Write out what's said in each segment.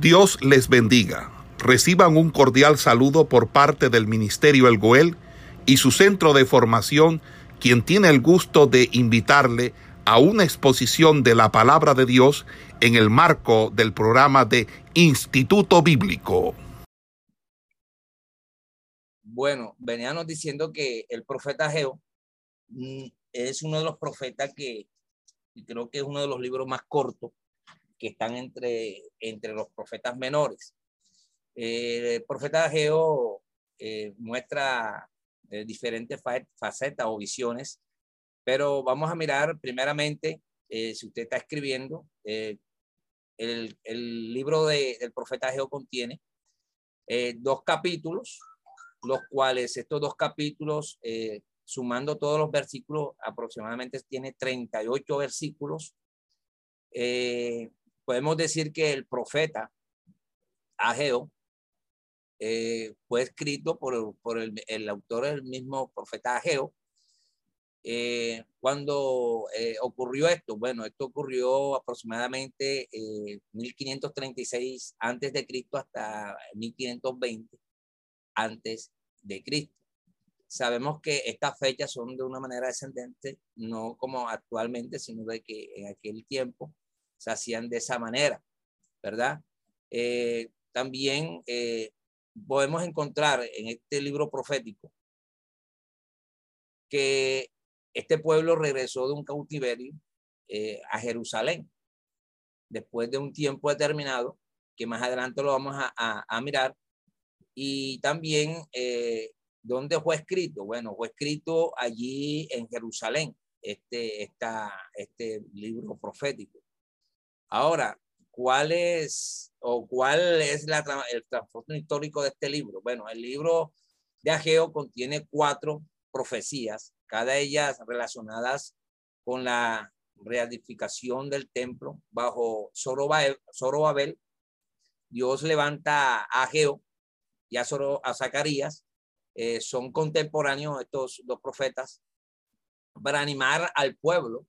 Dios les bendiga. Reciban un cordial saludo por parte del Ministerio El Goel y su centro de formación, quien tiene el gusto de invitarle a una exposición de la palabra de Dios en el marco del programa de Instituto Bíblico. Bueno, veníamos diciendo que el profeta Geo mm, es uno de los profetas que creo que es uno de los libros más cortos que están entre, entre los profetas menores. Eh, el profeta Ageo eh, muestra eh, diferentes facetas o visiones, pero vamos a mirar primeramente, si usted está escribiendo, el, el, libro de, del profeta Ageo contiene dos capítulos, los cuales estos dos capítulos, sumando todos los versículos, aproximadamente tiene 38 versículos. Eh, podemos decir que el profeta Ageo eh, fue escrito por, por el, el, autor del mismo profeta Ageo. Eh, cuando eh, ocurrió esto, bueno, esto ocurrió aproximadamente 1536 antes de Cristo hasta 1520 antes de Cristo. Sabemos que estas fechas son de una manera descendente, no como actualmente, sino de que en aquel tiempo se hacían de esa manera, ¿verdad? Eh, también eh, podemos encontrar en este libro profético que este pueblo regresó de un cautiverio eh, a Jerusalén después de un tiempo determinado, que más adelante lo vamos a, mirar, y también dónde fue escrito. Bueno, fue escrito allí en Jerusalén, este, esta, este libro profético. Ahora, ¿cuál es o cuál es la, el trasfondo histórico de este libro? Bueno, el libro de Ageo contiene cuatro profecías, cada ellas relacionadas con la reedificación del templo bajo Zorobabel. Dios levanta a Ageo y a, a Zacarías, eh, son contemporáneos estos dos profetas, para animar al pueblo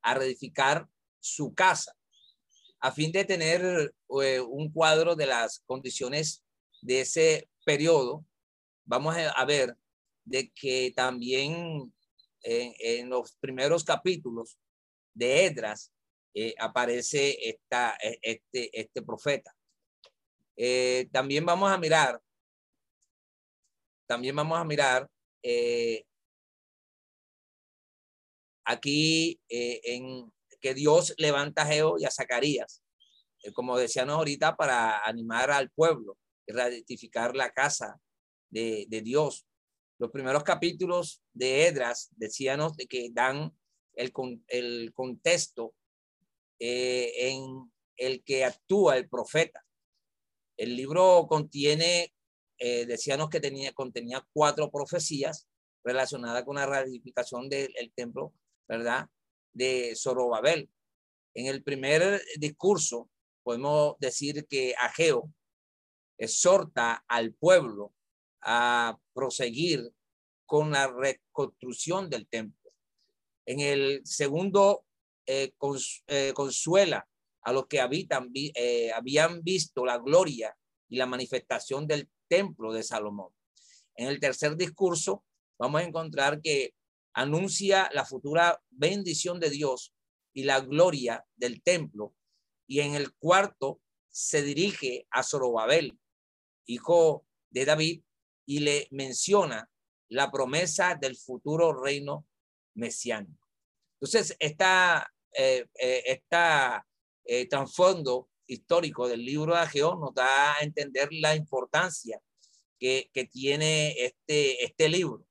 a reedificar su casa a fin de tener eh, un cuadro de las condiciones de ese periodo, vamos a ver de que también en, los primeros capítulos de Edras eh, aparece esta, e, este, este profeta. Eh, también vamos a mirar, también vamos a mirar aquí en, que Dios levanta a Geo y a Zacarías, eh, como decíamos ahorita, para animar al pueblo y ratificar la casa de, Dios. Los primeros capítulos de Edras decíamos de que dan el, el contexto eh, en el que actúa el profeta. El libro contiene, eh, decíamos que tenía, contenía cuatro profecías relacionadas con la ratificación del templo, ¿verdad? De Zorobabel. En el primer discurso podemos decir que Ageo exhorta al pueblo a proseguir con la reconstrucción del templo. En el segundo, eh, eh, consuela a los que habitan, eh, habían visto la gloria y la manifestación del templo de Salomón. En el tercer discurso, vamos a encontrar que anuncia la futura bendición de Dios y la gloria del templo. Y en el cuarto se dirige a Zorobabel, hijo de David, y le menciona la promesa del futuro reino mesiánico. Entonces, esta, eh, eh, eh, trasfondo histórico del libro de Ageo nos da a entender la importancia que, que tiene este, este libro.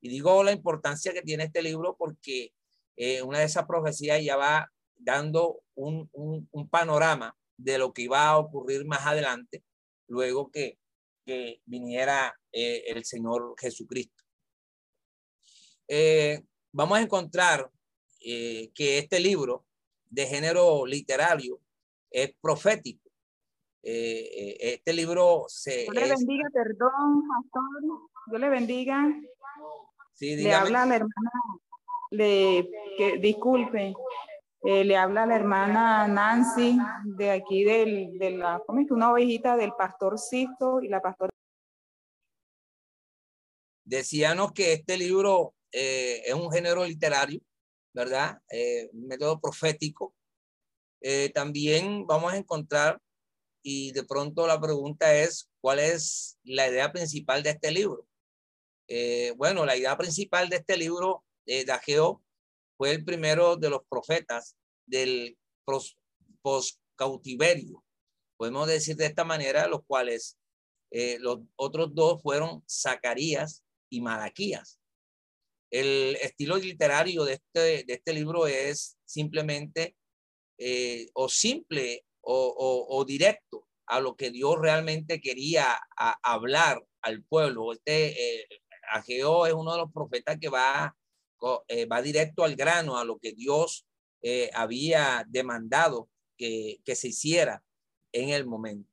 Y digo la importancia que tiene este libro porque eh, una de esas profecías ya va dando un, un, panorama de lo que iba a ocurrir más adelante, luego que, que viniera eh, el Señor Jesucristo. Eh, vamos a encontrar que este libro de género literario es profético. este libro se... Dios le bendiga, perdón, pastor. Dios le bendiga. Sí, le habla la hermana, le, que, disculpe, Eh, le habla la hermana Nancy de aquí del, de la, ¿cómo es? Una ovejita del pastor Sisto y la pastora. Decíanos que este libro eh, es un género literario, ¿verdad? Eh, un método profético. también vamos a encontrar, y de pronto la pregunta es, ¿cuál es la idea principal de este libro? Bueno, la idea principal de este libro de Ageo fue el primero de los profetas del post-cautiverio. Podemos decir de esta manera, los cuales eh, los otros dos fueron Zacarías y Malaquías. El estilo literario de este, de este libro es simplemente eh, o simple o, o, directo a lo que Dios realmente quería hablar al pueblo. Este, eh, Ageo es uno de los profetas que va eh, va directo al grano, a lo que Dios eh, había demandado que, se hiciera en el momento.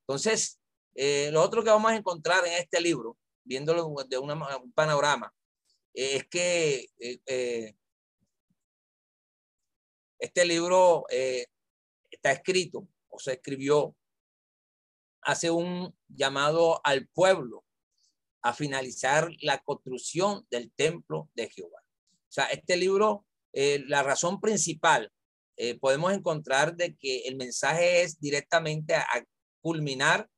Entonces, eh, lo otro que vamos a encontrar en este libro, viéndolo de un panorama, es que este libro está escrito o se escribió hace un llamado al pueblo a finalizar la construcción del templo de Jehová. O sea, este libro, eh, la razón principal, eh, podemos encontrar de que el mensaje es directamente a, culminar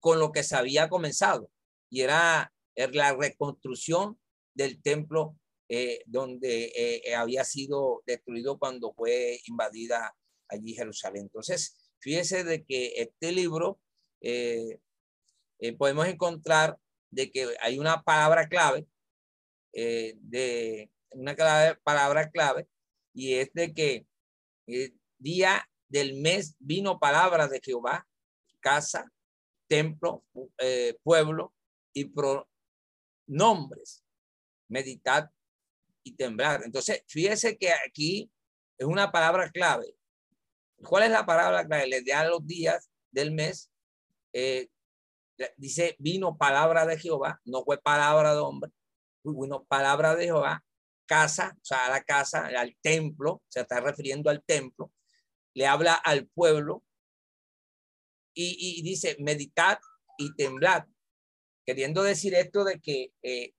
con lo que se había comenzado y era, la reconstrucción del templo eh, donde había sido destruido cuando fue invadida allí Jerusalén. Entonces, fíjese de que este libro podemos encontrar de que hay una palabra clave de una palabra clave y es de que el eh, día del mes vino palabra de Jehová, casa, templo, eh, pueblo y pronombres, meditar y temblar. Entonces, fíjese que aquí es una palabra clave. ¿Cuál es la palabra clave? Le da los días del mes. Eh, dice, vino palabra de Jehová, no fue palabra de hombre, vino palabra de Jehová casa, o sea, a la casa, al templo, se está refiriendo al templo, le habla al pueblo y, dice, meditad y temblad, queriendo decir esto de que eh,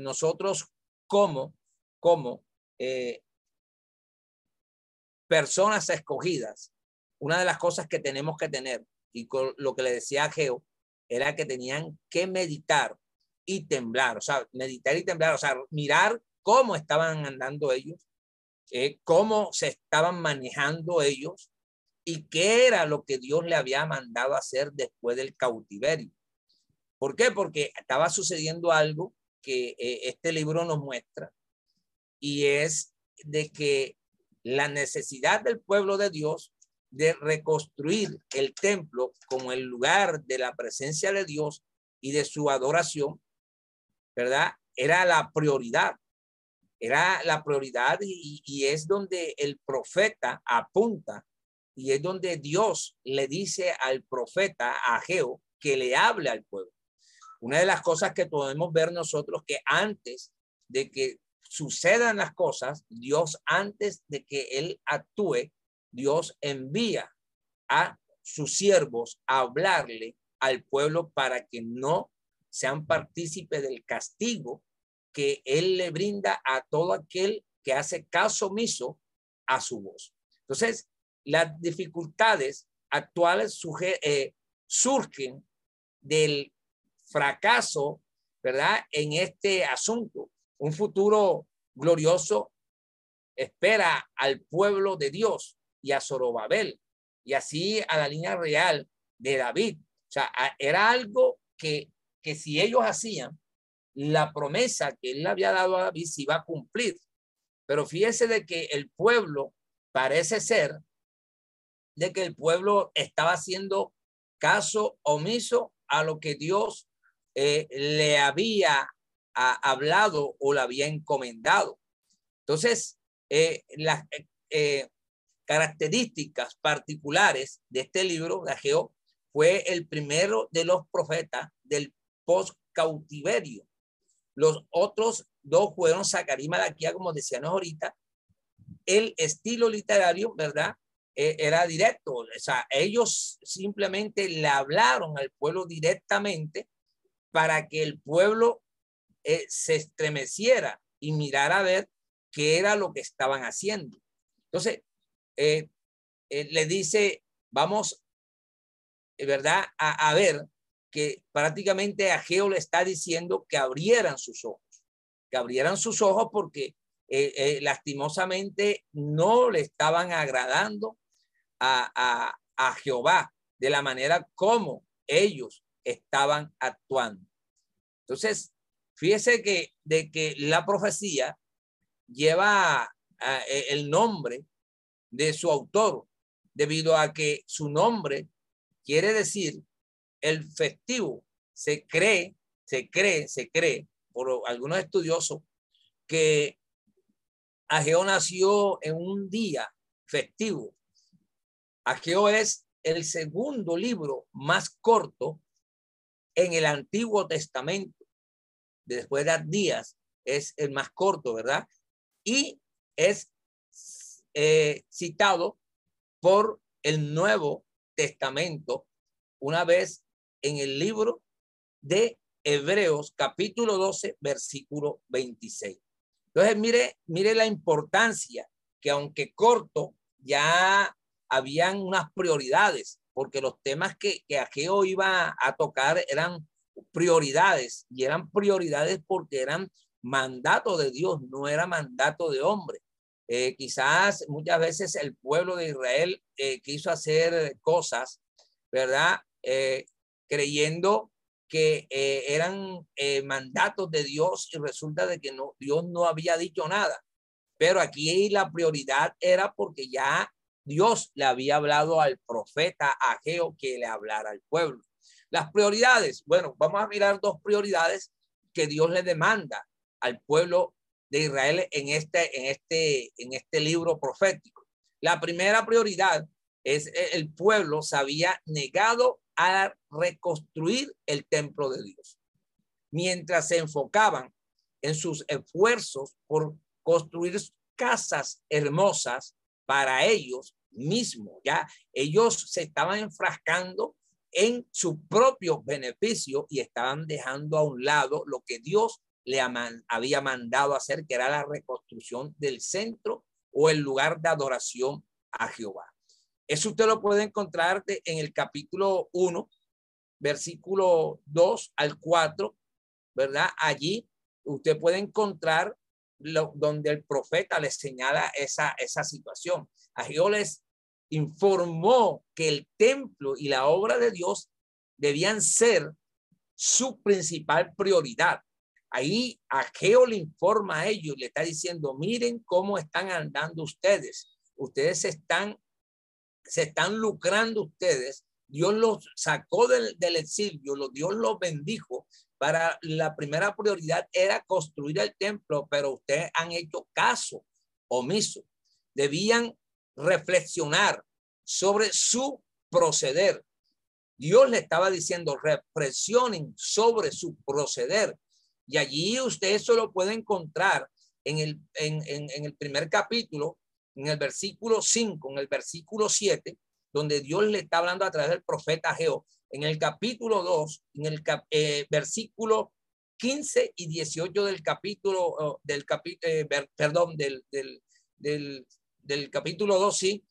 nosotros como, como eh, personas escogidas, una de las cosas que tenemos que tener, y con lo que le decía a Geo, era que tenían que meditar y temblar, o sea, meditar y temblar, o sea, mirar cómo estaban andando ellos, eh, cómo se estaban manejando ellos y qué era lo que Dios le había mandado hacer después del cautiverio. ¿Por qué? Porque estaba sucediendo algo que eh, este libro nos muestra y es de que la necesidad del pueblo de Dios de reconstruir el templo como el lugar de la presencia de Dios y de su adoración, ¿verdad? Era la prioridad era la prioridad y, es donde el profeta apunta y es donde Dios le dice al profeta Ageo que le hable al pueblo. Una de las cosas que podemos ver nosotros que antes de que sucedan las cosas, Dios antes de que él actúe, Dios envía a sus siervos a hablarle al pueblo para que no sean partícipes del castigo que Él le brinda a todo aquel que hace caso omiso a su voz. Entonces, las dificultades actuales eh, surgen del fracaso, ¿verdad? En este asunto. Un futuro glorioso espera al pueblo de Dios y a Zorobabel y así a la línea real de David. O sea, era algo que, que si ellos hacían, la promesa que él había dado a David se iba a cumplir. Pero fíjese de que el pueblo parece ser de que el pueblo estaba haciendo caso omiso a lo que Dios eh, le había hablado o le había encomendado. Entonces, eh, las eh, características particulares de este libro de Ageo fue el primero de los profetas del post cautiverio. Los otros dos fueron Zacarí y Malaquía, como decíamos ahorita, el estilo literario, ¿verdad? Eh, era directo, o sea, ellos simplemente le hablaron al pueblo directamente para que el pueblo eh, se estremeciera y mirara a ver qué era lo que estaban haciendo. Entonces, eh, le dice, vamos, ¿verdad? A, a, ver que prácticamente a Geo le está diciendo que abrieran sus ojos, que abrieran sus ojos porque lastimosamente no le estaban agradando a, Jehová de la manera como ellos estaban actuando. Entonces, fíjese que de que la profecía lleva el nombre de su autor, debido a que su nombre quiere decir el festivo. Se cree, se cree, se cree por algunos estudiosos que Ageo nació en un día festivo Ageo es el segundo libro más corto en el Antiguo Testamento. Después de días es el más corto, ¿verdad? Y es eh, citado por el Nuevo Testamento una vez en el libro de Hebreos capítulo 12 versículo 26. Entonces, mire, mire la importancia que aunque corto, ya habían unas prioridades, porque los temas que, que Ageo iba a tocar eran prioridades y eran prioridades porque eran mandato de Dios, no era mandato de hombre. Eh, quizás muchas veces el pueblo de Israel eh, quiso hacer cosas, ¿verdad? Eh, creyendo que eran mandatos de Dios y resulta de que no, Dios no había dicho nada. Pero aquí la prioridad era porque ya Dios le había hablado al profeta Ageo que le hablara al pueblo. Las prioridades, bueno, vamos a mirar dos prioridades que Dios le demanda al pueblo de Israel en este, en este, en este libro profético. La primera prioridad es e, el pueblo se había negado a reconstruir el templo de Dios, mientras se enfocaban en sus esfuerzos por construir casas hermosas para ellos mismos. Ya ellos se estaban enfrascando en su propio beneficio y estaban dejando a un lado lo que Dios le había mandado hacer, que era la reconstrucción del centro o el lugar de adoración a Jehová. Eso usted lo puede encontrar en el capítulo 1, versículo 2 al 4, ¿verdad? Allí usted puede encontrar donde el profeta le señala esa, esa situación. Ageo les informó que el templo y la obra de Dios debían ser su principal prioridad. Ahí Ageo le informa a ellos, le está diciendo, miren cómo están andando ustedes. Ustedes se están, se están lucrando ustedes. Dios los sacó del, del exilio, Dios los bendijo, para la primera prioridad era construir el templo, pero ustedes han hecho caso omiso. Debían reflexionar sobre su proceder. Dios le estaba diciendo, reflexionen sobre su proceder. Y allí usted eso lo puede encontrar en el, en, en el primer capítulo, en el versículo 5, en el versículo 7, donde Dios le está hablando a través del profeta Geo en el capítulo 2, en el eh, versículo 15 y 18 del capítulo, oh, del capítulo, eh, perdón, del, del, del, del, capítulo 2, sí,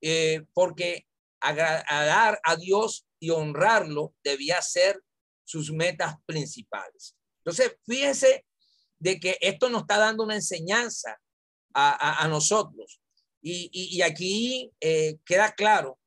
eh, porque agradar a Dios y honrarlo debía ser sus metas principales. Entonces, fíjense de que esto nos está dando una enseñanza a, nosotros. Y, aquí queda claro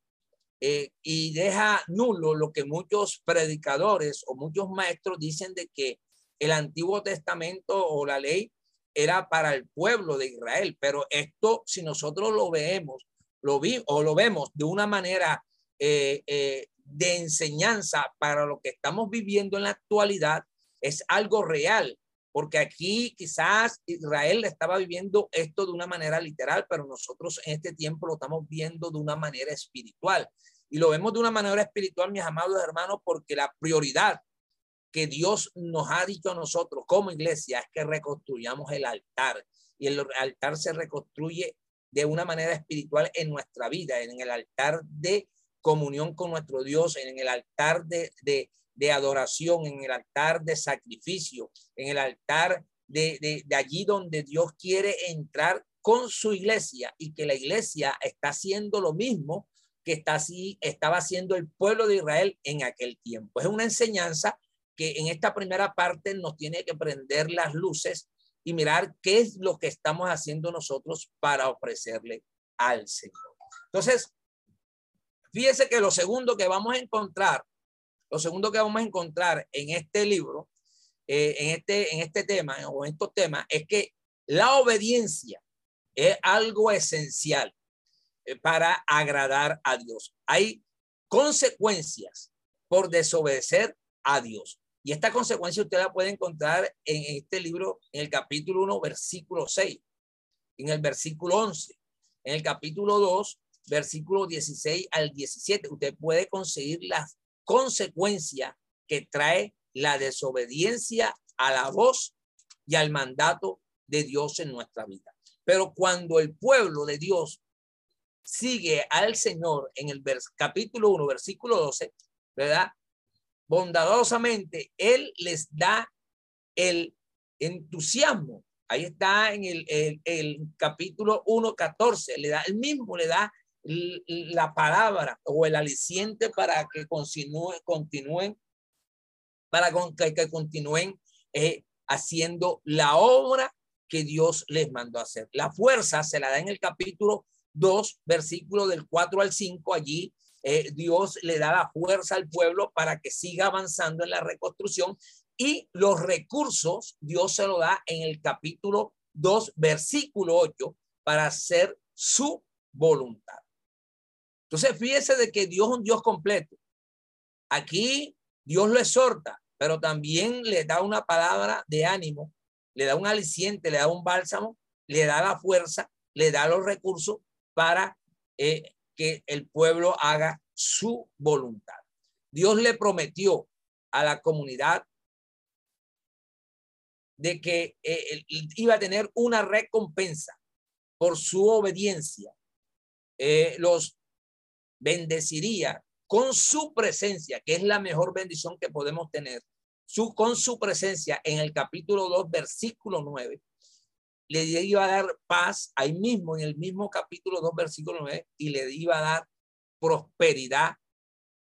eh, y deja nulo lo que muchos predicadores o muchos maestros dicen de que el Antiguo Testamento o la ley era para el pueblo de Israel, pero esto si nosotros lo vemos, lo vi o lo vemos de una manera eh, eh, de enseñanza para lo que estamos viviendo en la actualidad, es algo real, porque aquí quizás Israel estaba viviendo esto de una manera literal, pero nosotros en este tiempo lo estamos viendo de una manera espiritual. Y lo vemos de una manera espiritual, mis amados hermanos, porque la prioridad que Dios nos ha dicho a nosotros como iglesia es que reconstruyamos el altar. Y el altar se reconstruye de una manera espiritual en nuestra vida, en el altar de comunión con nuestro Dios, en el altar de, de, adoración, en el altar de sacrificio, en el altar de, de, allí donde Dios quiere entrar con su iglesia y que la iglesia está haciendo lo mismo que está así, estaba haciendo el pueblo de Israel en aquel tiempo. Es una enseñanza que en esta primera parte nos tiene que prender las luces y mirar qué es lo que estamos haciendo nosotros para ofrecerle al Señor. Entonces, fíjese que lo segundo que vamos a encontrar, lo segundo que vamos a encontrar en este libro, eh, en, este, en este tema o en estos temas, es que la obediencia es algo esencial eh, para agradar a Dios. Hay consecuencias por desobedecer a Dios. Y esta consecuencia usted la puede encontrar en este libro, en el capítulo 1, versículo 6, en el versículo 11, en el capítulo 2, versículo 16 al 17. Usted puede conseguir las consecuencias que trae la desobediencia a la voz y al mandato de Dios en nuestra vida. Pero cuando el pueblo de Dios sigue al Señor en el capítulo 1, versículo 12, ¿verdad? bondadosamente, Él les da el entusiasmo. Ahí está en el, el, capítulo 1.14, le da el mismo, le da la palabra o el aliciente para que continúen, continúen para que, que continúen eh, haciendo la obra que Dios les mandó hacer. La fuerza se la da en el capítulo 2, versículo del 4 al 5, allí eh, Dios le da la fuerza al pueblo para que siga avanzando en la reconstrucción y los recursos Dios se lo da en el capítulo 2, versículo 8, para hacer su voluntad. Entonces, fíjese de que Dios es un Dios completo. Aquí Dios lo exhorta, pero también le da una palabra de ánimo, le da un aliciente, le da un bálsamo, le da la fuerza, le da los recursos para eh, que el pueblo haga su voluntad. Dios le prometió a la comunidad de que eh, iba a tener una recompensa por su obediencia. Eh, los bendeciría con su presencia, que es la mejor bendición que podemos tener, su, con su presencia en el capítulo 2, versículo 9, le iba a dar paz ahí mismo, en el mismo capítulo 2, versículo 9, y le iba a dar prosperidad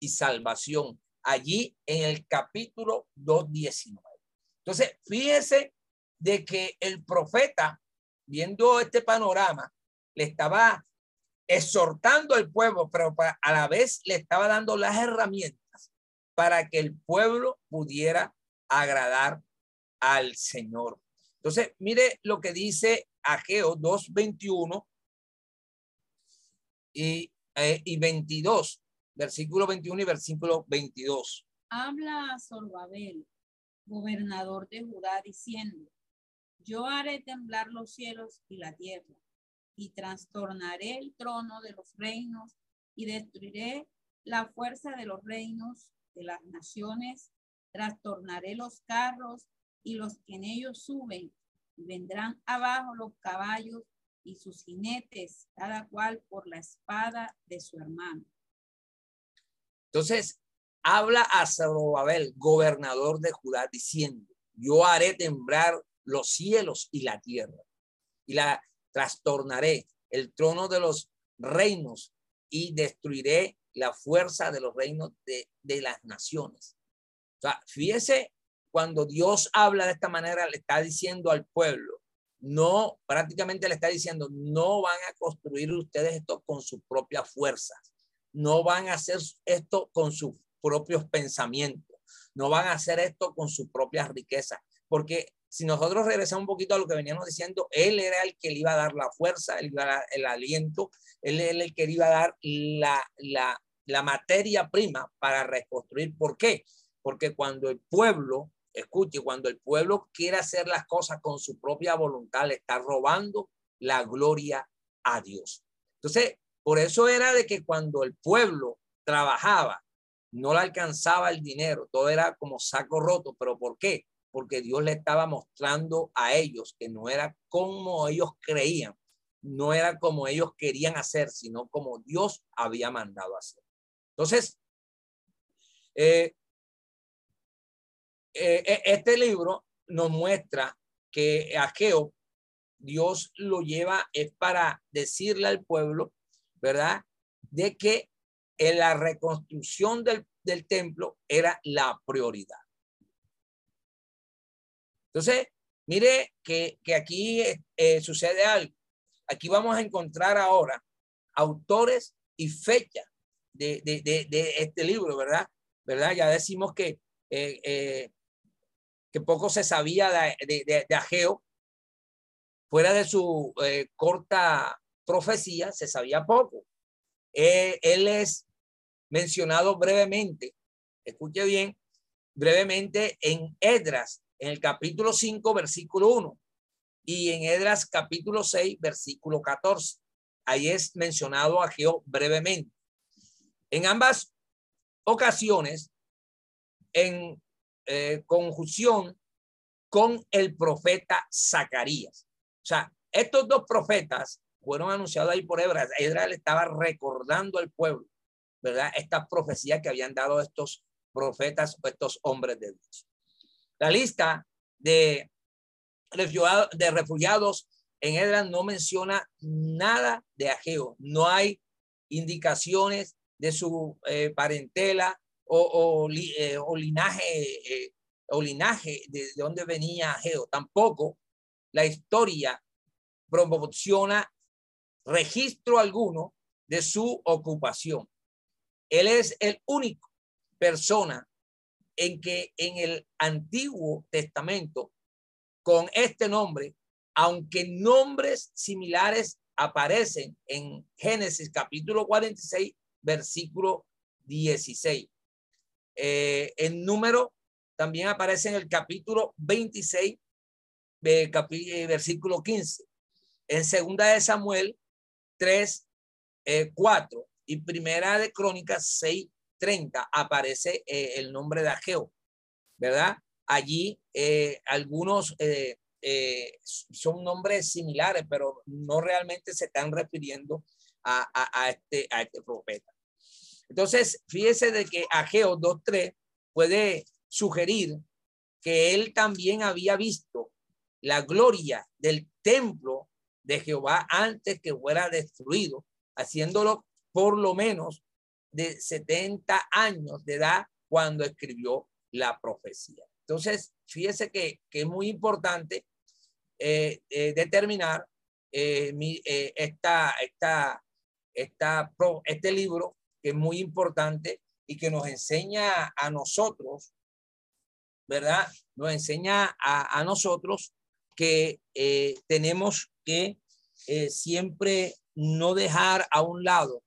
y salvación allí en el capítulo 2, 19. Entonces, fíjese de que el profeta, viendo este panorama, le estaba exhortando al pueblo, pero a la vez le estaba dando las herramientas para que el pueblo pudiera agradar al Señor. Entonces, mire lo que dice Ageo 2.21 y, eh, y 22, versículo 21 y versículo 22. Habla a gobernador de Judá, diciendo, yo haré temblar los cielos y la tierra, y trastornaré el trono de los reinos, y destruiré la fuerza de los reinos de las naciones, trastornaré los carros y los que en ellos suben, vendrán abajo los caballos y sus jinetes, cada cual por la espada de su hermano. Entonces, habla a Zorobabel, gobernador de Judá, diciendo, yo haré temblar los cielos y la tierra, y la trastornaré el trono de los reinos y destruiré la fuerza de los reinos de, de las naciones. O sea, fíjese cuando Dios habla de esta manera, le está diciendo al pueblo, no, prácticamente le está diciendo, no van a construir ustedes esto con sus propias fuerzas, no van a hacer esto con sus propios pensamientos, no van a hacer esto con sus propias riquezas, porque si nosotros regresamos un poquito a lo que veníamos diciendo, él era el que le iba a dar la fuerza, el, el aliento, él era el que le iba a dar la, la, la materia prima para reconstruir. ¿Por qué? Porque cuando el pueblo Escuche, cuando el pueblo quiere hacer las cosas con su propia voluntad, le está robando la gloria a Dios. Entonces, por eso era de que cuando el pueblo trabajaba, no le alcanzaba el dinero, todo era como saco roto. ¿Pero por qué? Porque Dios le estaba mostrando a ellos que no era como ellos creían, no era como ellos querían hacer, sino como Dios había mandado hacer. Entonces, eh, eh, e, este libro nos muestra que Ageo, Dios lo lleva es para decirle al pueblo, ¿verdad? De que en la reconstrucción del templo era la prioridad. Entonces, mire que, que aquí eh, sucede algo. Aquí vamos a encontrar ahora autores y fechas de, de, de, este libro, ¿verdad? ¿Verdad? Ya decimos que, eh, eh, que poco se sabía de, de, Ageo. Fuera de su corta profecía, se sabía poco. él es mencionado brevemente, escuche bien, brevemente en Edras, en el capítulo 5, versículo 1, y en Edras capítulo 6, versículo 14. Ahí es mencionado a Geo brevemente. En ambas ocasiones, en eh, conjunción con el profeta Zacarías. O sea, estos dos profetas fueron anunciados ahí por Edras. Edras le estaba recordando al pueblo ¿verdad? Estas profecías que habían dado estos profetas o estos hombres de Dios. La lista de refugiados, de refugiados en Edras no menciona nada de Ageo. No hay indicaciones de su eh, parentela o, eh, linaje eh, o linaje de, de dónde venía Ageo. Tampoco la historia proporciona registro alguno de su ocupación. Él es el único persona en que en el Antiguo Testamento, con este nombre, aunque nombres similares aparecen en Génesis capítulo 46, versículo 16. Eh, en número también aparece en el capítulo 26, eh, versículo 15. En segunda de Samuel 3, 4 eh, y primera de Crónicas 6:30 aparece eh, el nombre de Ageo, ¿verdad? Allí eh, algunos eh, son nombres similares, pero no realmente se están refiriendo a, a, este, a este profeta. Entonces, fíjese de que Ageo 2.3 puede sugerir que él también había visto la gloria del templo de Jehová antes que fuera destruido, haciéndolo por lo menos de 70 años de edad cuando escribió la profecía. Entonces, fíjese que, que es muy importante eh, eh, determinar eh, mi, esta, esta, esta, este libro, que es muy importante y que nos enseña a nosotros, ¿verdad? Nos enseña a, a nosotros que tenemos que siempre no dejar a un lado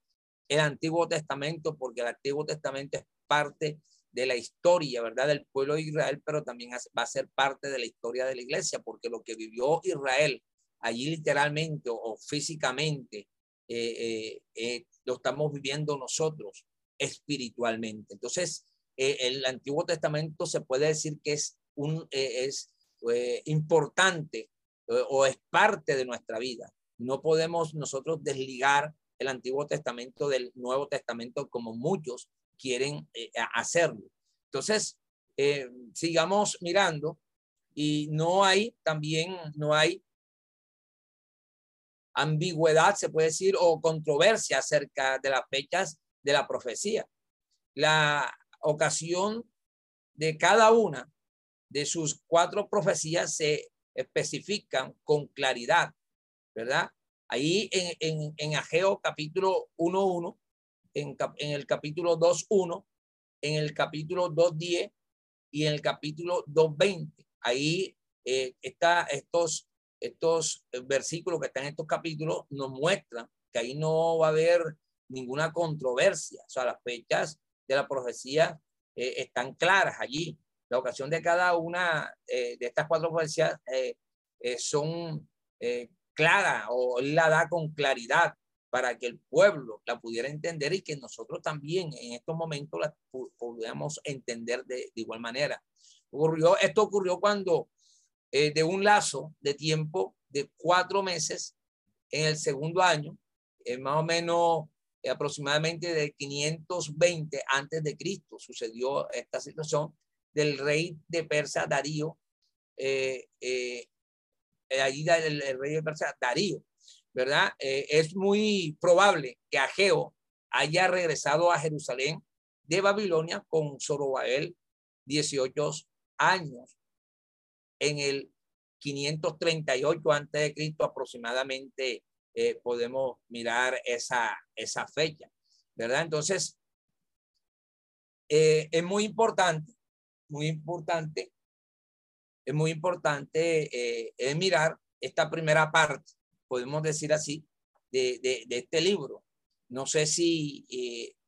el Antiguo Testamento, porque el Antiguo Testamento es parte de la historia, ¿verdad? Del pueblo de Israel, pero también va a ser parte de la historia de la iglesia, porque lo que vivió Israel allí literalmente o, físicamente, eh, eh, eh, lo estamos viviendo nosotros espiritualmente. Entonces, el Antiguo Testamento se puede decir que es, un, es importante o es parte de nuestra vida. No podemos nosotros desligar el Antiguo Testamento del Nuevo Testamento como muchos quieren eh, hacerlo. Entonces, eh, sigamos mirando y no hay también, no hay ambigüedad, se puede decir, o controversia acerca de las fechas de la profecía. La ocasión de cada una de sus cuatro profecías se especifican con claridad, ¿verdad? Ahí en, en, en Ageo capítulo 1.1, en, en el capítulo 2.1, en el capítulo 2.10 y en el capítulo 2.20. Ahí eh, está estos, estos versículos que están en estos capítulos nos muestran que ahí no va a haber ninguna controversia. O sea, las fechas de la profecía eh, están claras allí. La ocasión de cada una eh, de estas cuatro profecías eh, son clara o la da con claridad para que el pueblo la pudiera entender y que nosotros también en estos momentos la pudiéramos entender de, igual manera. Ocurrió, esto ocurrió cuando eh, de un lazo de tiempo de cuatro meses en el segundo año, más o menos aproximadamente de 520 antes de Cristo sucedió esta situación del rey de Persia Darío, eh, eh, ahí el, el, rey de Persia Darío, ¿verdad? Eh, es muy probable que Ageo haya regresado a Jerusalén de Babilonia con Zorobabel 18 años en el 538 antes de Cristo aproximadamente eh, podemos mirar esa, esa fecha, ¿verdad? Entonces, eh, es muy importante, muy importante, es muy importante eh, mirar esta primera parte, podemos decir así, de, este libro. No sé si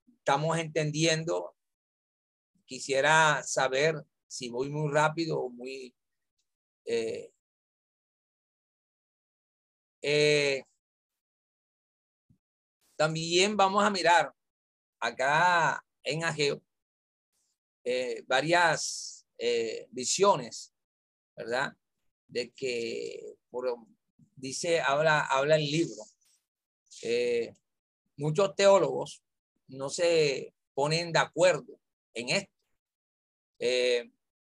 estamos entendiendo, quisiera saber si voy muy rápido o muy... Eh, eh, también vamos a mirar acá en Ageo eh, varias eh, visiones, ¿verdad? De que por, dice, habla, habla el libro. Eh, muchos teólogos no se ponen de acuerdo en esto.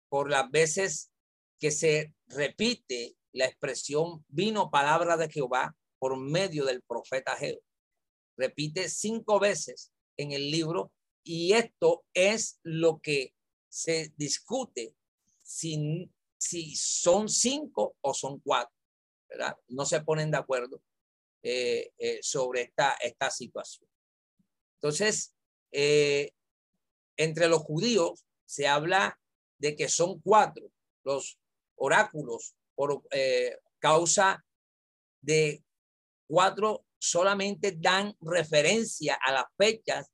por las veces que se repite la expresión vino palabra de Jehová por medio del profeta Ageo repite cinco veces en el libro y esto es lo que se discute si, si son cinco o son cuatro, ¿verdad? No se ponen de acuerdo eh, eh, sobre esta, esta situación. Entonces, eh, entre los judíos se habla de que son cuatro los oráculos por causa de cuatro solamente dan referencia a las fechas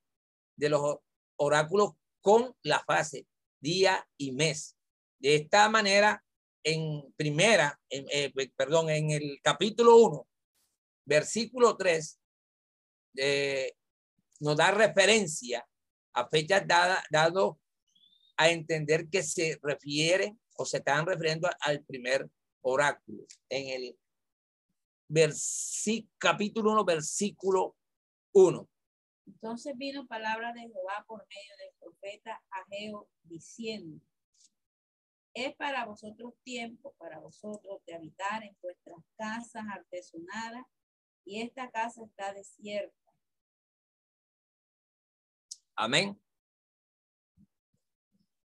de los oráculos con la fase día y mes. De esta manera, en primera, eh, perdón, en el capítulo 1, versículo 3, eh, nos da referencia a fechas dadas, dado a entender que se refieren o se están refiriendo al primer oráculo. En el capítulo 1, versículo 1. Entonces vino palabra de Jehová por medio del profeta Ageo diciendo, es para vosotros tiempo, para vosotros de habitar en vuestras casas artesonadas, y esta casa está desierta. Amén.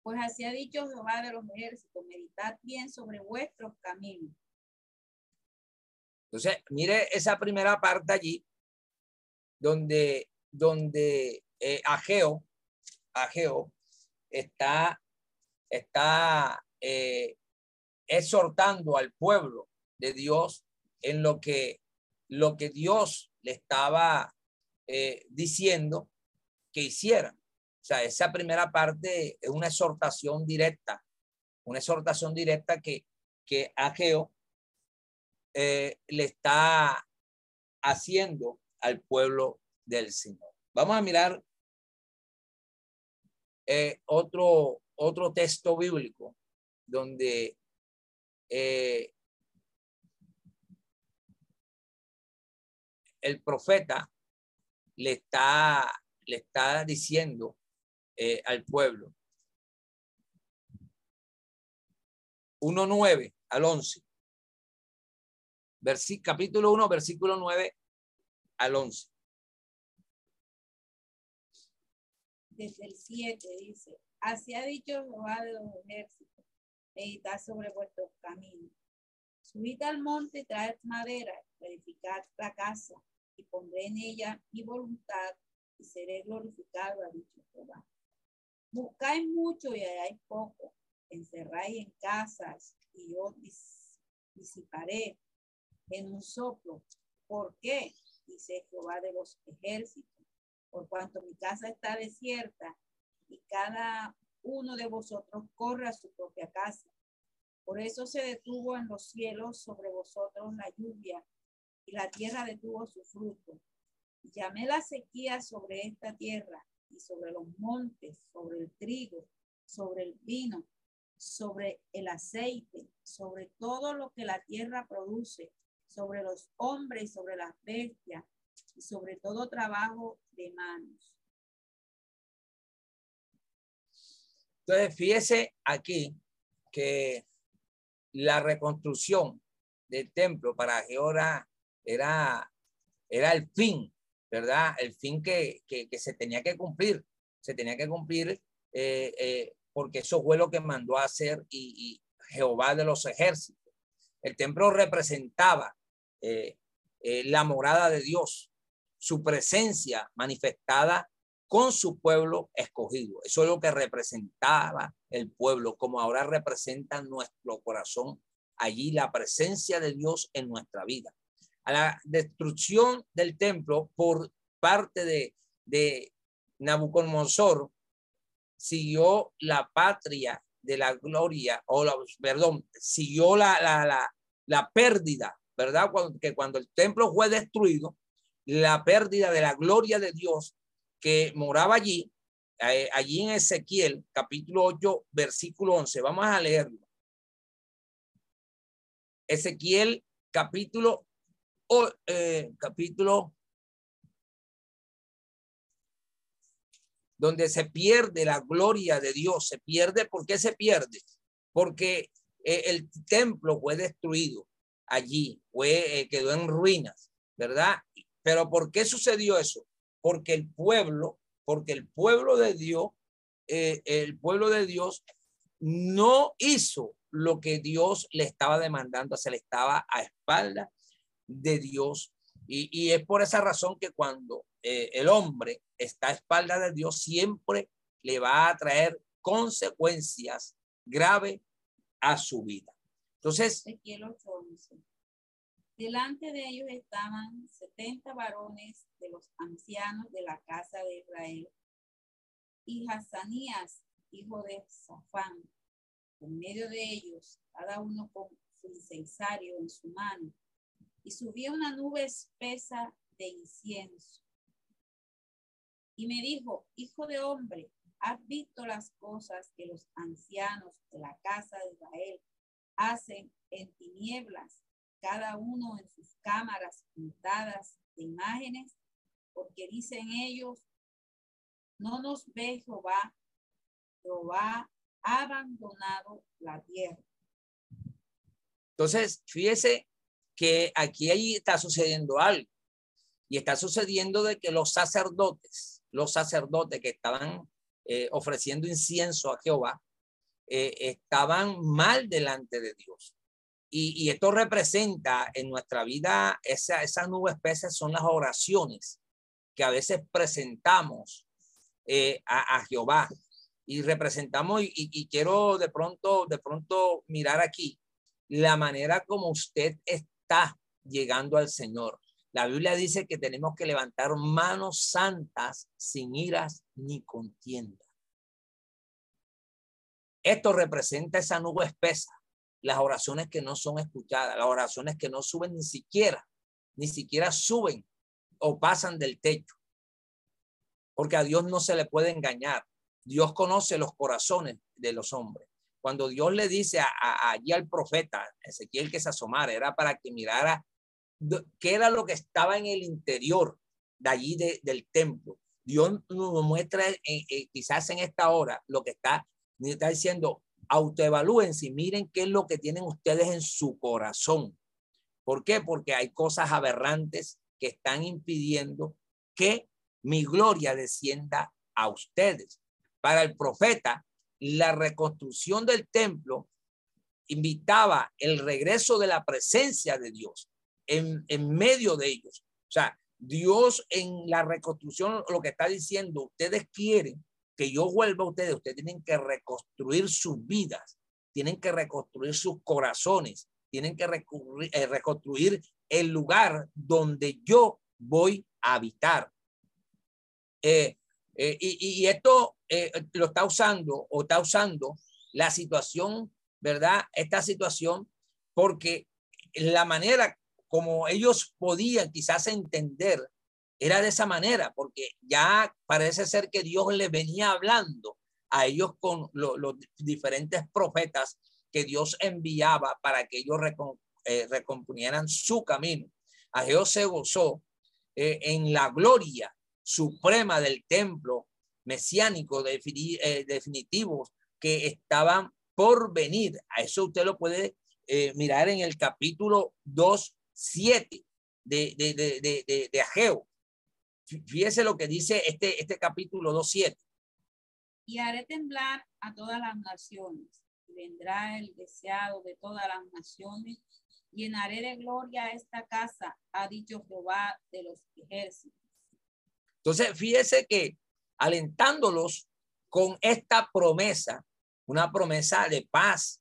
Pues así ha dicho Jehová de los ejércitos, meditad bien sobre vuestros caminos entonces, mire esa primera parte allí, donde, donde eh, Ageo, Ageo está, está eh, exhortando al pueblo de Dios en lo que, lo que Dios le estaba eh, diciendo que hicieran. O sea, esa primera parte es una exhortación directa, una exhortación directa que, que Ageo eh, le está haciendo al pueblo del Señor. Vamos a mirar otro, otro texto bíblico donde eh, el profeta le está, le está diciendo al pueblo. 1.9 al 11 capítulo 1, versículo 9 al 11. Desde el 7 dice, así ha dicho Jehová de los ejércitos, meditad sobre vuestros caminos. Subid al monte y traed madera, edificad la casa, y pondré en ella mi voluntad, y seré glorificado, ha dicho Jehová. Buscáis mucho y halláis poco, encerráis en casas, y yo disiparé en un soplo. ¿Por qué? Dice Jehová de los ejércitos. Por cuanto mi casa está desierta y cada uno de vosotros corre a su propia casa. Por eso se detuvo en los cielos sobre vosotros la lluvia y la tierra detuvo su fruto. Llamé la sequía sobre esta tierra y sobre los montes, sobre el trigo, sobre el vino, sobre el aceite, sobre todo lo que la tierra produce sobre los hombres, sobre las bestias y sobre todo trabajo de manos. Entonces, fíjese aquí que la reconstrucción del templo para Jehová era, era el fin, ¿verdad? El fin que, que, se tenía que cumplir. Se tenía que cumplir eh, eh, porque eso fue lo que mandó a hacer y, Jehová de los ejércitos. El templo representaba eh, la morada de Dios, su presencia manifestada con su pueblo escogido. Eso es lo que representaba el pueblo, como ahora representa nuestro corazón allí la presencia de Dios en nuestra vida. A la destrucción del templo por parte de, Nabucodonosor siguió la patria de la gloria, o la, perdón, siguió la, la, la, la pérdida, ¿verdad? Cuando, que cuando el templo fue destruido, la pérdida de la gloria de Dios que moraba allí, eh, allí en Ezequiel, capítulo 8, versículo 11. Vamos a leerlo. Ezequiel, capítulo, eh, capítulo donde se pierde la gloria de Dios. Se pierde, ¿por qué se pierde? Porque eh, el templo fue destruido allí, fue, quedó en ruinas, ¿verdad? Pero ¿por qué sucedió eso? Porque el pueblo, porque el pueblo de Dios, eh, el pueblo de Dios no hizo lo que Dios le estaba demandando, se le estaba a espalda de Dios. Y, es por esa razón que cuando eh, el hombre está a espalda de Dios, siempre le va a traer consecuencias graves a su vida. Entonces, Delante de ellos estaban setenta varones de los ancianos de la casa de Israel y Hazanías, hijo de Safán, en medio de ellos, cada uno con su incensario en su mano, y subía una nube espesa de incienso. Y me dijo, hijo de hombre, ¿has visto las cosas que los ancianos de la casa de Israel hacen en tinieblas cada uno en sus cámaras pintadas de imágenes, porque dicen ellos, no nos ve Jehová, Jehová ha abandonado la tierra. Entonces, fíjese que aquí ahí está sucediendo algo. Y está sucediendo de que los sacerdotes, los sacerdotes que estaban eh, ofreciendo incienso a Jehová, eh, estaban mal delante de Dios. Y, esto representa en nuestra vida, esa, esa nube espesa son las oraciones que a veces presentamos eh, a, Jehová y representamos y, quiero de pronto, de pronto mirar aquí la manera como usted está llegando al Señor. La Biblia dice que tenemos que levantar manos santas sin iras ni contienda. Esto representa esa nube espesa las oraciones que no son escuchadas, las oraciones que no suben ni siquiera, ni siquiera suben o pasan del techo. Porque a Dios no se le puede engañar. Dios conoce los corazones de los hombres. Cuando Dios le dice a, allí al profeta Ezequiel que se asomara, era para que mirara qué era lo que estaba en el interior de allí del templo. Dios nos muestra quizás en esta hora lo que está, está diciendo, autoevalúense y miren qué es lo que tienen ustedes en su corazón. ¿Por qué? Porque hay cosas aberrantes que están impidiendo que mi gloria descienda a ustedes. Para el profeta, la reconstrucción del templo invitaba el regreso de la presencia de Dios en, en medio de ellos. O sea, Dios en la reconstrucción lo que está diciendo, ustedes quieren que yo vuelva a ustedes, ustedes tienen que reconstruir sus vidas, tienen que reconstruir sus corazones, tienen que eh, reconstruir el lugar donde yo voy a habitar. Eh, eh, y, esto lo está usando o está usando la situación, ¿verdad? Esta situación porque la manera como ellos podían quizás entender era de esa manera, porque ya parece ser que Dios le venía hablando a ellos con los diferentes profetas que Dios enviaba para que ellos eh, recomponieran su camino. Ageo se gozó eh, en la gloria suprema del templo mesiánico definitivo que estaban por venir. A eso usted lo puede mirar en el capítulo 2, 7 de, de, de, de, Ageo. Fíjese lo que dice este, este capítulo 2.7. Y haré temblar a todas las naciones. vendrá el deseado de todas las naciones. Llenaré de gloria esta casa, ha dicho Jehová de los ejércitos. Entonces, fíjese que alentándolos con esta promesa, una promesa de paz,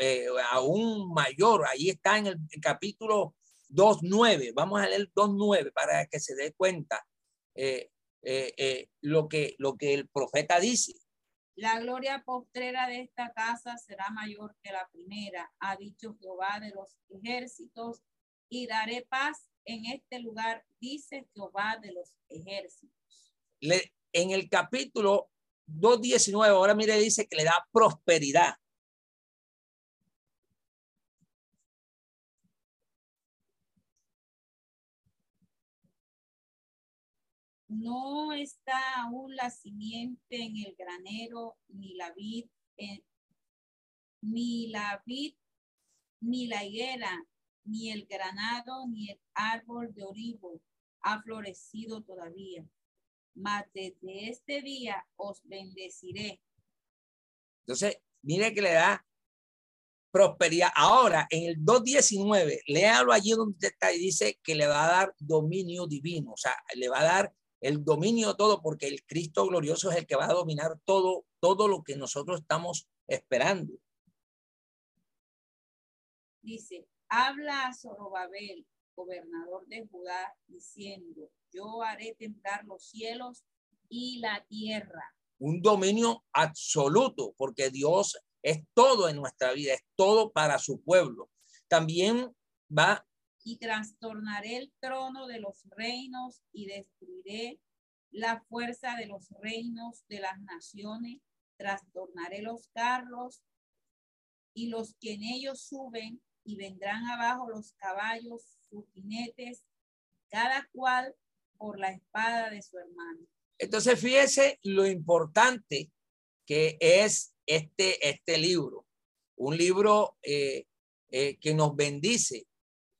eh, aún mayor, ahí está en el capítulo 2.9, vamos a leer 2.9 para que se dé cuenta eh, eh, eh, lo, que, lo que el profeta dice. La gloria postrera de esta casa será mayor que la primera, ha dicho Jehová de los ejércitos, y daré paz en este lugar, dice Jehová de los ejércitos. Le, en el capítulo 2.19, ahora mire, dice que le da prosperidad. No está aún la simiente en el granero, ni la vid, ni la vid, ni la higuera, ni el granado, ni el árbol de oribo ha florecido todavía. Mas desde este día os bendeciré. Entonces, mire que le da prosperidad. Ahora, en el 2.19, léalo allí donde está y dice que le va a dar dominio divino, o sea, le va a dar el dominio todo, porque el Cristo glorioso es el que va a dominar todo, todo lo que nosotros estamos esperando. Dice, habla a Zorobabel, gobernador de Judá, diciendo, yo haré temblar los cielos y la tierra. Un dominio absoluto, porque Dios es todo en nuestra vida, es todo para su pueblo. También va y trastornaré el trono de los reinos y destruiré la fuerza de los reinos de las naciones, trastornaré los carros y los que en ellos suben y vendrán abajo los caballos, sus jinetes, cada cual por la espada de su hermano. Entonces, fíjese lo importante que es este, este libro, un libro eh, eh, que nos bendice,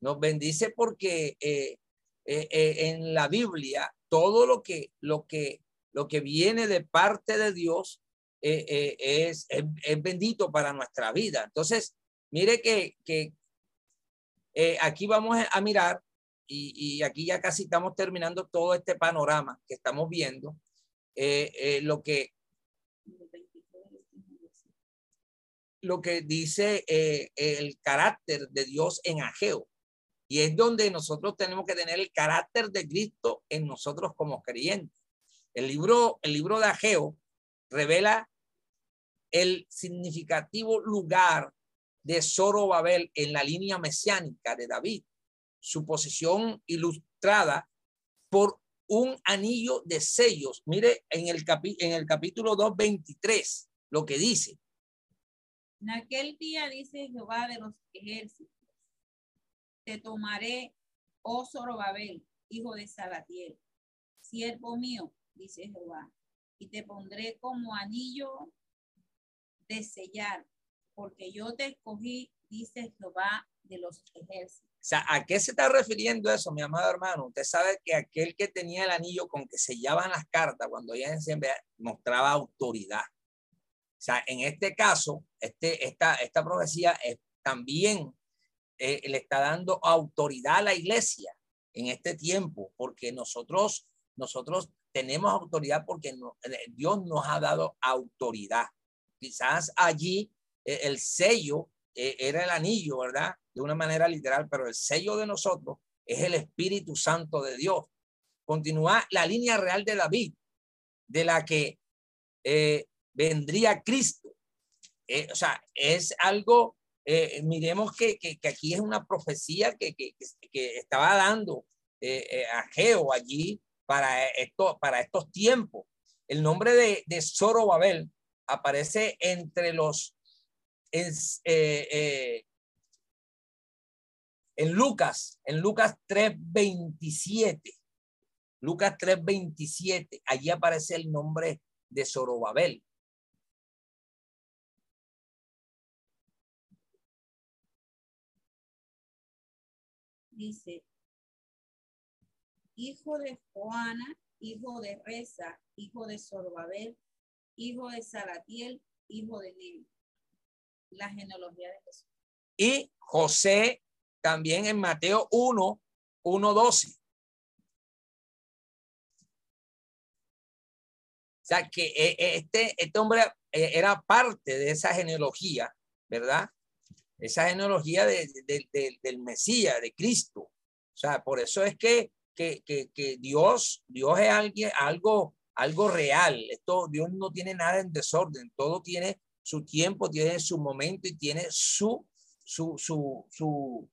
nos bendice porque eh, eh, eh, en la Biblia todo lo que, lo que, lo que viene de parte de Dios es, es, bendito para nuestra vida. Entonces, mire que, que aquí vamos a mirar y, y, aquí ya casi estamos terminando todo este panorama que estamos viendo. lo que lo que dice el carácter de Dios en Ageo. Y es donde nosotros tenemos que tener el carácter de Cristo en nosotros como creyentes. El libro, el libro de Ageo revela el significativo lugar de Zorobabel en la línea mesiánica de David, su posición ilustrada por un anillo de sellos. Mire en el, en el capítulo 2.23 lo que dice. En aquel día dice Jehová de los ejércitos te tomaré, oh Zorobabel, hijo de Salatiel, siervo mío, dice Jehová, y te pondré como anillo de sellar, porque yo te escogí, dice Jehová de los ejércitos. O sea, ¿a qué se está refiriendo eso, mi amado hermano? Usted sabe que aquel que tenía el anillo con que sellaban las cartas, cuando ella siempre mostraba autoridad. O sea, en este caso, este, esta, esta profecía es también eh, está dando autoridad a la iglesia en este tiempo, porque nosotros, nosotros tenemos autoridad porque eh, Dios nos ha dado autoridad. Quizás allí eh, el sello era el anillo, ¿verdad? De una manera literal, pero el sello de nosotros es el Espíritu Santo de Dios. Continúa la línea real de David, de la que vendría Cristo. o sea, es algo eh, miremos que, que, aquí es una profecía que, que, estaba dando eh, eh, a Geo allí para, esto, para estos tiempos. El nombre de, Zorobabel aparece entre los En Lucas, en Lucas 3:27, Lucas 3:27, allí aparece el nombre de Zorobabel. Dice, hijo de Joana, hijo de Reza, hijo de Zorobabel, hijo de Salatiel, hijo de Neri. La genealogía de Jesús. Y José también en Mateo 1, 1, 12. O sea que eh, eh, este, este hombre eh, era parte de esa genealogía, ¿verdad? Esa genealogía de, del Mesías, de Cristo. O sea, por eso es que, que, que, Dios, Dios es alguien, algo, algo real. Esto, Dios no tiene nada en desorden, todo tiene su tiempo, tiene su momento y tiene su, su, su, su,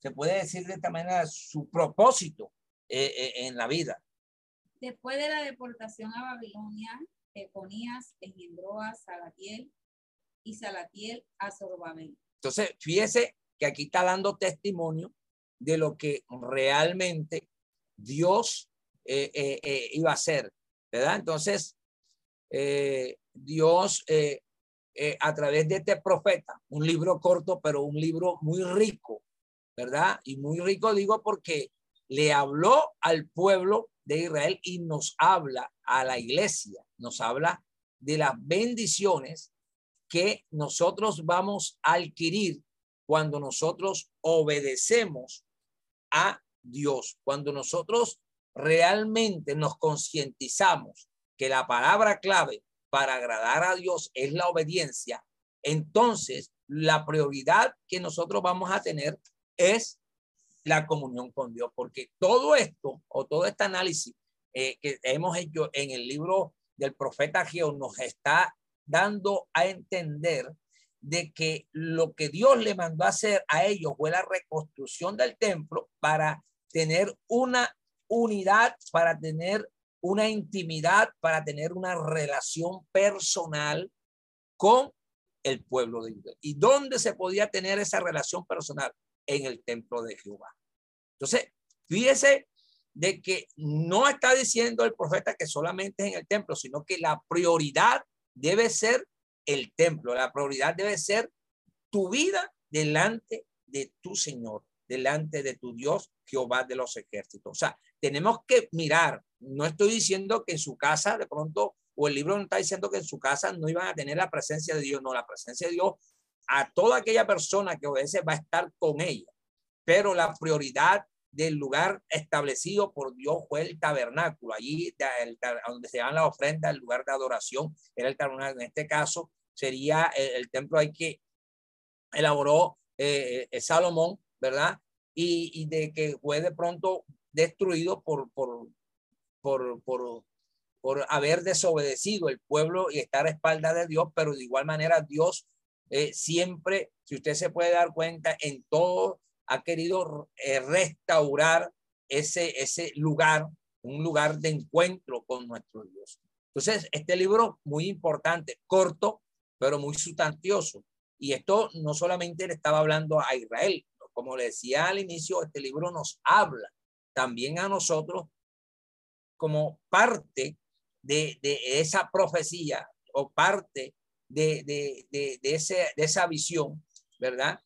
se puede decir de esta manera, su propósito eh, eh, en la vida. Después de la deportación a Babilonia, Econías engendró a Salatiel y Salatiel a Zorobabel. Entonces, fíjese que aquí está dando testimonio de lo que realmente Dios eh, iba a hacer, ¿verdad? Entonces, Dios a través de este profeta, un libro corto, pero un libro muy rico, ¿verdad? Y muy rico digo porque le habló al pueblo de Israel y nos habla a la iglesia, nos habla de las bendiciones que nosotros vamos a adquirir cuando nosotros obedecemos a Dios, cuando nosotros realmente nos concientizamos que la palabra clave para agradar a Dios es la obediencia, entonces la prioridad que nosotros vamos a tener es la comunión con Dios, porque todo esto o todo este análisis eh, que hemos hecho en el libro del profeta Geo nos está dando a entender de que lo que Dios le mandó hacer a ellos fue la reconstrucción del templo para tener una unidad, para tener una intimidad, para tener una relación personal con el pueblo de Israel. ¿Y dónde se podía tener esa relación personal? en el templo de Jehová. Entonces, fíjese de que no está diciendo el profeta que solamente es en el templo, sino que la prioridad debe ser el templo, la prioridad debe ser tu vida delante de tu Señor, delante de tu Dios, Jehová de los ejércitos. O sea, tenemos que mirar, no estoy diciendo que en su casa de pronto, o el libro no está diciendo que en su casa no iban a tener la presencia de Dios, no, la presencia de Dios a toda aquella persona que obedece va a estar con ella. Pero la prioridad del lugar establecido por Dios fue el tabernáculo, allí donde se dan las ofrendas, el lugar de adoración, era el tabernáculo. En este caso sería el, templo ahí que elaboró eh, eh, Salomón, ¿verdad? Y, de que fue de pronto destruido por, por, por, por, por haber desobedecido el pueblo y estar a espalda de Dios, pero de igual manera Dios eh, siempre, si usted se puede dar cuenta, en todo ha querido eh, restaurar ese, ese lugar, un lugar de encuentro con nuestro Dios. Entonces, este libro muy importante, corto, pero muy sustancioso. Y esto no solamente le estaba hablando a Israel, como le decía al inicio, este libro nos habla también a nosotros como parte de, de esa profecía o parte de, de, de, ese, de esa visión, ¿verdad?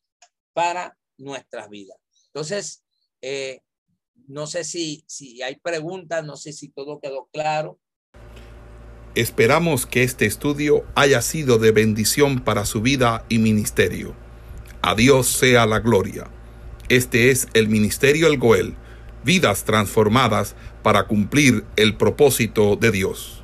Para nuestras vidas. Entonces, eh, no sé si, si hay preguntas, no sé si todo quedó claro. Esperamos que este estudio haya sido de bendición para su vida y ministerio. A Dios sea la gloria. Este es el Ministerio El Goel, vidas transformadas para cumplir el propósito de Dios.